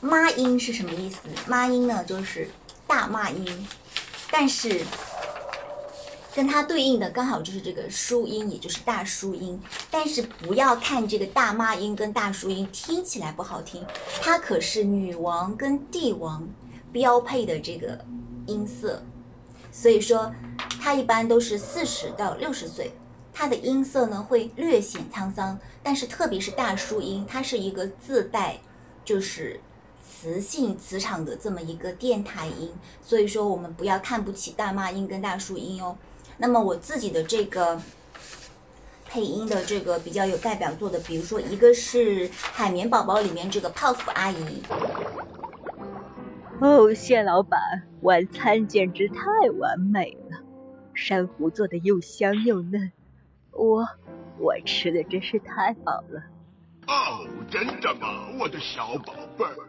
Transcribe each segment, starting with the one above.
妈音是什么意思？妈音呢，就是大骂音，但是跟它对应的刚好就是这个书音，也就是大叔音。但是不要看这个大骂音跟大叔音听起来不好听，它可是女王跟帝王标配的这个音色，所以说它一般都是四十到六十岁。它的音色呢会略显沧桑，但是特别是大叔音，它是一个自带就是磁性磁场的这么一个电台音，所以说我们不要看不起大妈音跟大叔音哦。那么我自己的这个配音的这个比较有代表作的，比如说一个是《海绵宝宝》里面这个泡芙阿姨。哦，蟹老板，晚餐简直太完美了，珊瑚做的又香又嫩。我我吃的真是太好了。哦，真的吗，我的小宝贝儿？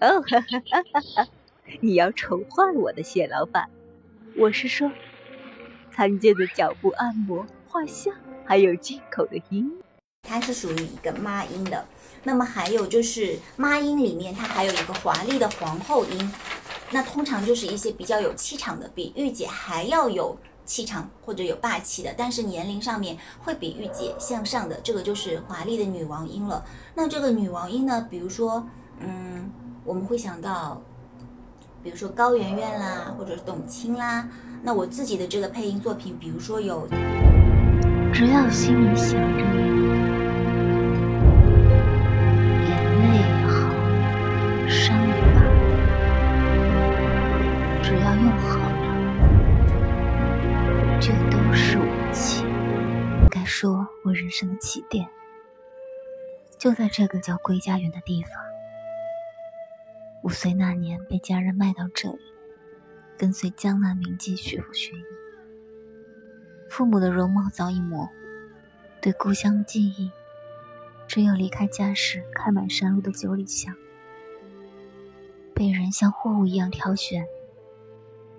哦，哈哈哈哈！你要宠坏我的蟹老板。我是说，参见的脚部按摩、画像，还有进口的音，它是属于一个妈音的。那么还有就是妈音里面，它还有一个华丽的皇后音，那通常就是一些比较有气场的，比御姐还要有。气场或者有霸气的，但是年龄上面会比御姐向上的，这个就是华丽的女王音了。那这个女王音呢，比如说，嗯，我们会想到，比如说高圆圆啦，或者是董卿啦。那我自己的这个配音作品，比如说有，只要心里想着你，眼泪也好，伤也罢，只要用好了。这都是武器，该说我人生的起点，就在这个叫归家园的地方。五岁那年被家人卖到这里，跟随江南名妓学府学艺。父母的容貌早已模糊，对故乡的记忆，只有离开家时开满山路的九里香。被人像货物一样挑选，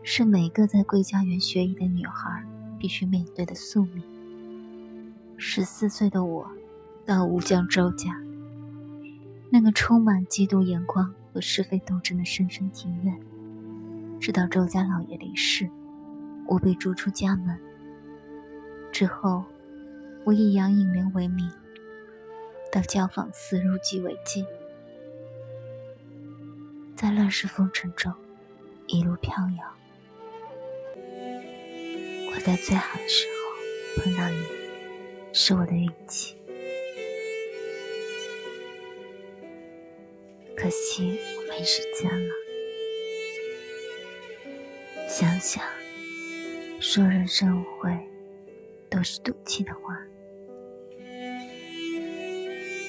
是每个在桂家园学艺的女孩。必须面对的宿命。十四岁的我，到吴江周家，那个充满嫉妒眼光和是非斗争的深深庭院，直到周家老爷离世，我被逐出家门。之后，我以杨颖莲为名，到教坊寺入寂为妓，在乱世风尘中一路飘摇。我在最好的时候碰到你，是我的运气。可惜我没时间了。想想，说人生无悔，都是赌气的话。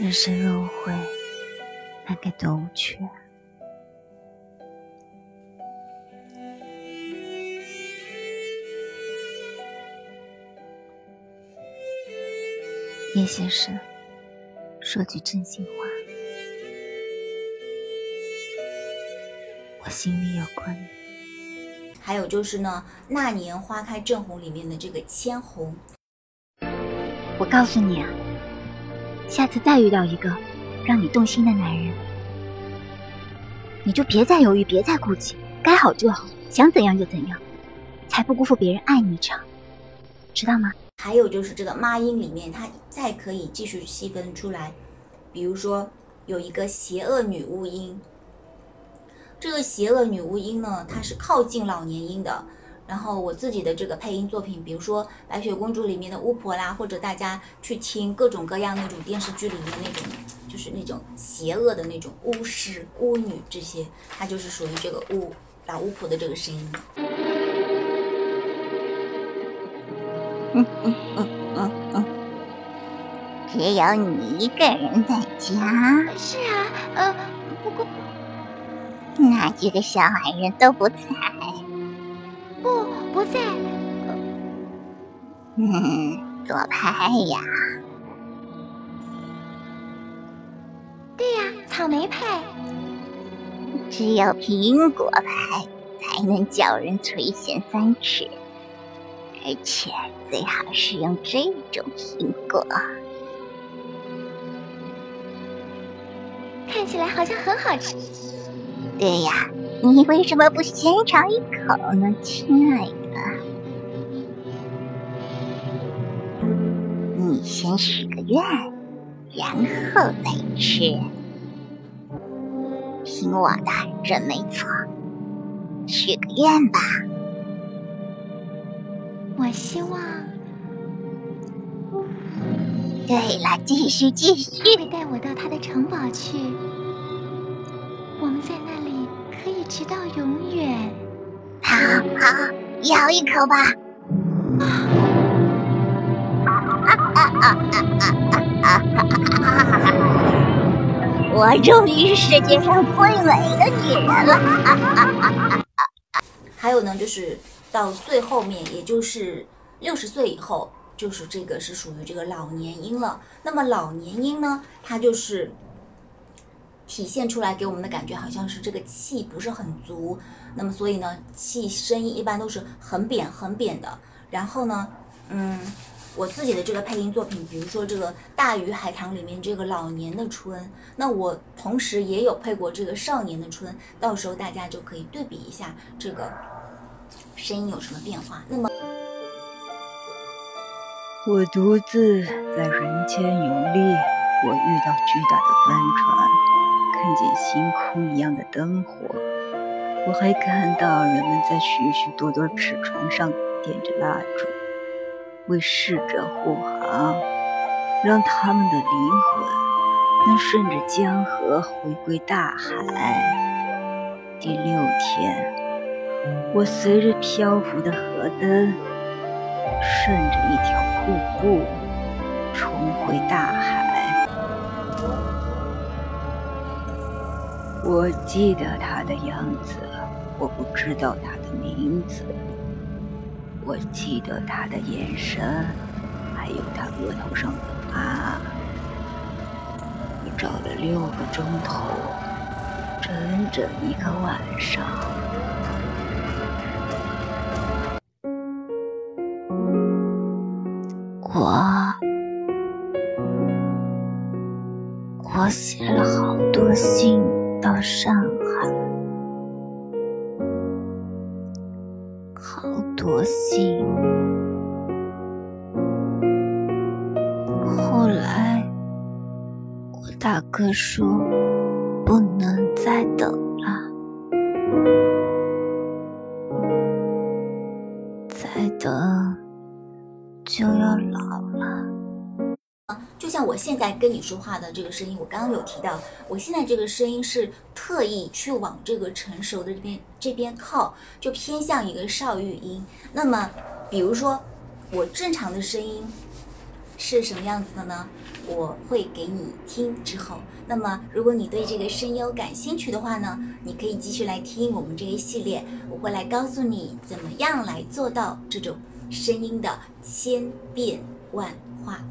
人生若无悔，那该多无趣啊！叶先生，说句真心话，我心里有过你。还有就是呢，那年花开正红里面的这个千红。我告诉你啊，下次再遇到一个让你动心的男人，你就别再犹豫，别再顾忌，该好就好，想怎样就怎样，才不辜负别人爱你一场，知道吗？还有就是这个妈音里面，它再可以继续细分出来，比如说有一个邪恶女巫音，这个邪恶女巫音呢，它是靠近老年音的。然后我自己的这个配音作品，比如说《白雪公主》里面的巫婆啦，或者大家去听各种各样那种电视剧里面那种，就是那种邪恶的那种巫师、巫女这些，它就是属于这个巫老巫婆的这个声音。嗯嗯嗯嗯嗯，只有你一个人在家。是啊，呃，不过那几个小矮人都不在。不，不在。嗯，做派呀？对呀，草莓派。只有苹果派才能叫人垂涎三尺。而且最好是用这种苹果，看起来好像很好吃。对呀，你为什么不先尝一口呢，亲爱的？你先许个愿，然后再吃。听我的，准没错。许个愿吧。我希望对了，继续继续。会带我到他的城堡去，在那里可以直到永远。好好，咬一口吧。我终于是世界上最美的女人了。还有呢，就是到最后面，也就是六十岁以后，就是这个是属于这个老年音了。那么老年音呢，它就是体现出来给我们的感觉好像是这个气不是很足，那么所以呢，气声音一般都是很扁很扁的。然后呢，嗯，我自己的这个配音作品，比如说这个《大鱼海棠》里面这个老年的春，那我同时也有配过这个少年的春，到时候大家就可以对比一下这个声音有什么变化。那么我独自在人间游历，我遇到巨大的帆船，看见星空一样的灯火，我还看到人们在许许多多纸船上点着蜡烛，为逝者护航，让他们的灵魂能顺着江河回归大海。第六天，我随着漂浮的河灯，顺着一条瀑布重回大海。我记得他的样子，我不知道他的名字。我记得他的眼神，还有他额头上的疤。我找了六个钟头，整整一个晚上。我我写了好多信到上海，好多信。后来我大哥说不能再等了，再等就要老了。就像我现在跟你说话的这个声音，我刚刚有提到，我现在这个声音是特意去往这个成熟的这边这边靠，就偏向一个少语音。那么，比如说我正常的声音是什么样子的呢？我会给你听之后，那么如果你对这个声优感兴趣的话呢，你可以继续来听我们这一系列，我会来告诉你怎么样来做到这种声音的千变万化。